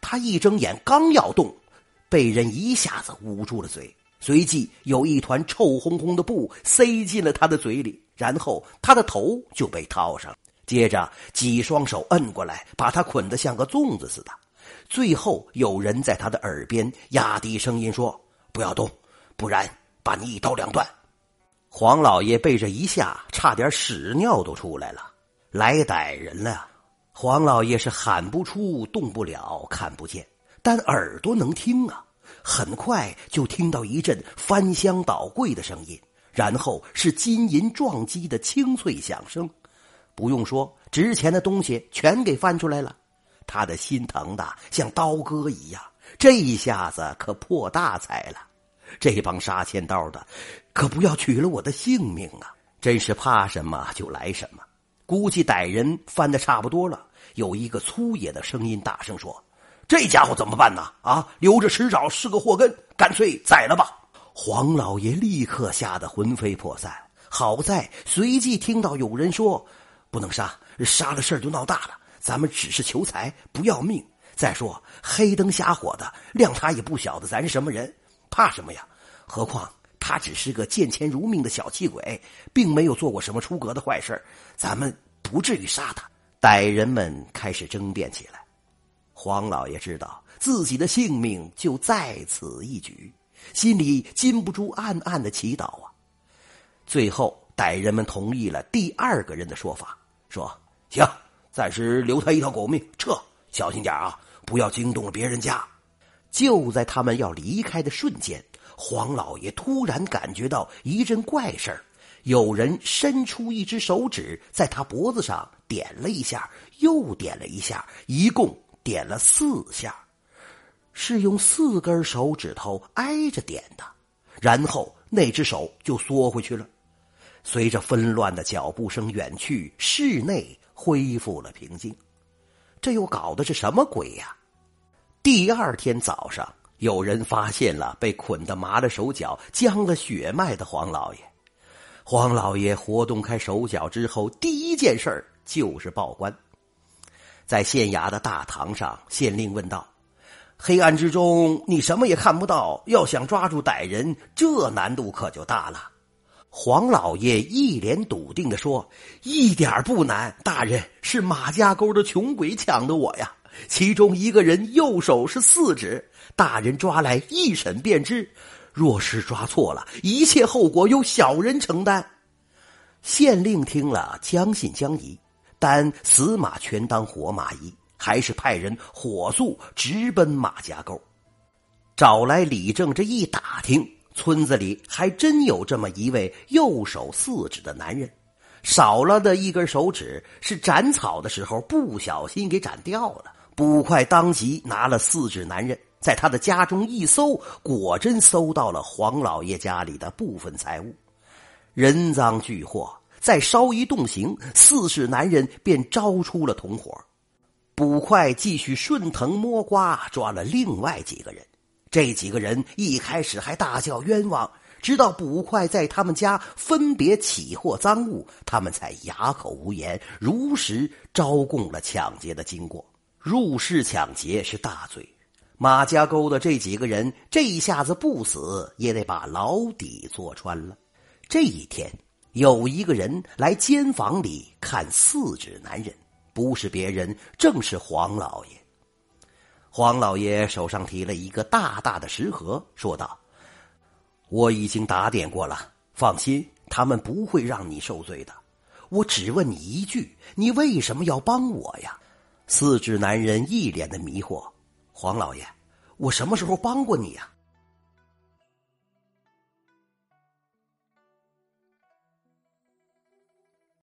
他一睁眼刚要动，被人一下子捂住了嘴，随即有一团臭烘烘的布塞进了他的嘴里，然后他的头就被套上，接着几双手摁过来，把他捆得像个粽子似的。最后有人在他的耳边压低声音说：“不要动，不然把你一刀两断。”黄老爷被这一下，差点屎尿都出来了。来歹人了，黄老爷是喊不出、动不了、看不见，但耳朵能听啊。很快就听到一阵翻箱倒柜的声音，然后是金银撞击的清脆响声。不用说，值钱的东西全给翻出来了。他的心疼的像刀割一样，这一下子可破大财了。这帮杀千刀的，可不要取了我的性命啊！真是怕什么就来什么。估计歹人翻的差不多了，有一个粗野的声音大声说：“这家伙怎么办呢？啊，留着迟早是个祸根，干脆宰了吧！”黄老爷立刻吓得魂飞魄散。好在随即听到有人说：“不能杀，杀了事儿就闹大了。咱们只是求财，不要命。再说黑灯瞎火的，谅他也不晓得咱是什么人，怕什么呀？何况……”他只是个见钱如命的小气鬼，并没有做过什么出格的坏事咱们不至于杀他。歹人们开始争辩起来。黄老爷知道自己的性命就在此一举，心里禁不住暗暗的祈祷啊。最后，歹人们同意了第二个人的说法，说：“行，暂时留他一条狗命，撤，小心点啊，不要惊动了别人家。”就在他们要离开的瞬间。黄老爷突然感觉到一阵怪事儿，有人伸出一只手指在他脖子上点了一下，又点了一下，一共点了四下，是用四根手指头挨着点的。然后那只手就缩回去了。随着纷乱的脚步声远去，室内恢复了平静。这又搞的是什么鬼呀？第二天早上。有人发现了被捆得麻了手脚、僵了血脉的黄老爷。黄老爷活动开手脚之后，第一件事儿就是报官。在县衙的大堂上，县令问道：“黑暗之中，你什么也看不到，要想抓住歹人，这难度可就大了。”黄老爷一脸笃定的说：“一点不难，大人是马家沟的穷鬼抢的我呀。”其中一个人右手是四指，大人抓来一审便知。若是抓错了，一切后果由小人承担。县令听了，将信将疑，但死马全当活马医，还是派人火速直奔马家沟，找来李正。这一打听，村子里还真有这么一位右手四指的男人。少了的一根手指是斩草的时候不小心给斩掉了。捕快当即拿了四指男人，在他的家中一搜，果真搜到了黄老爷家里的部分财物，人赃俱获。再稍一动刑，四世男人便招出了同伙。捕快继续顺藤摸瓜，抓了另外几个人。这几个人一开始还大叫冤枉，直到捕快在他们家分别起获赃物，他们才哑口无言，如实招供了抢劫的经过。入室抢劫是大罪，马家沟的这几个人这一下子不死也得把牢底坐穿了。这一天，有一个人来监房里看四指男人，不是别人，正是黄老爷。黄老爷手上提了一个大大的食盒，说道：“我已经打点过了，放心，他们不会让你受罪的。我只问你一句，你为什么要帮我呀？”四指男人一脸的迷惑：“黄老爷，我什么时候帮过你呀？”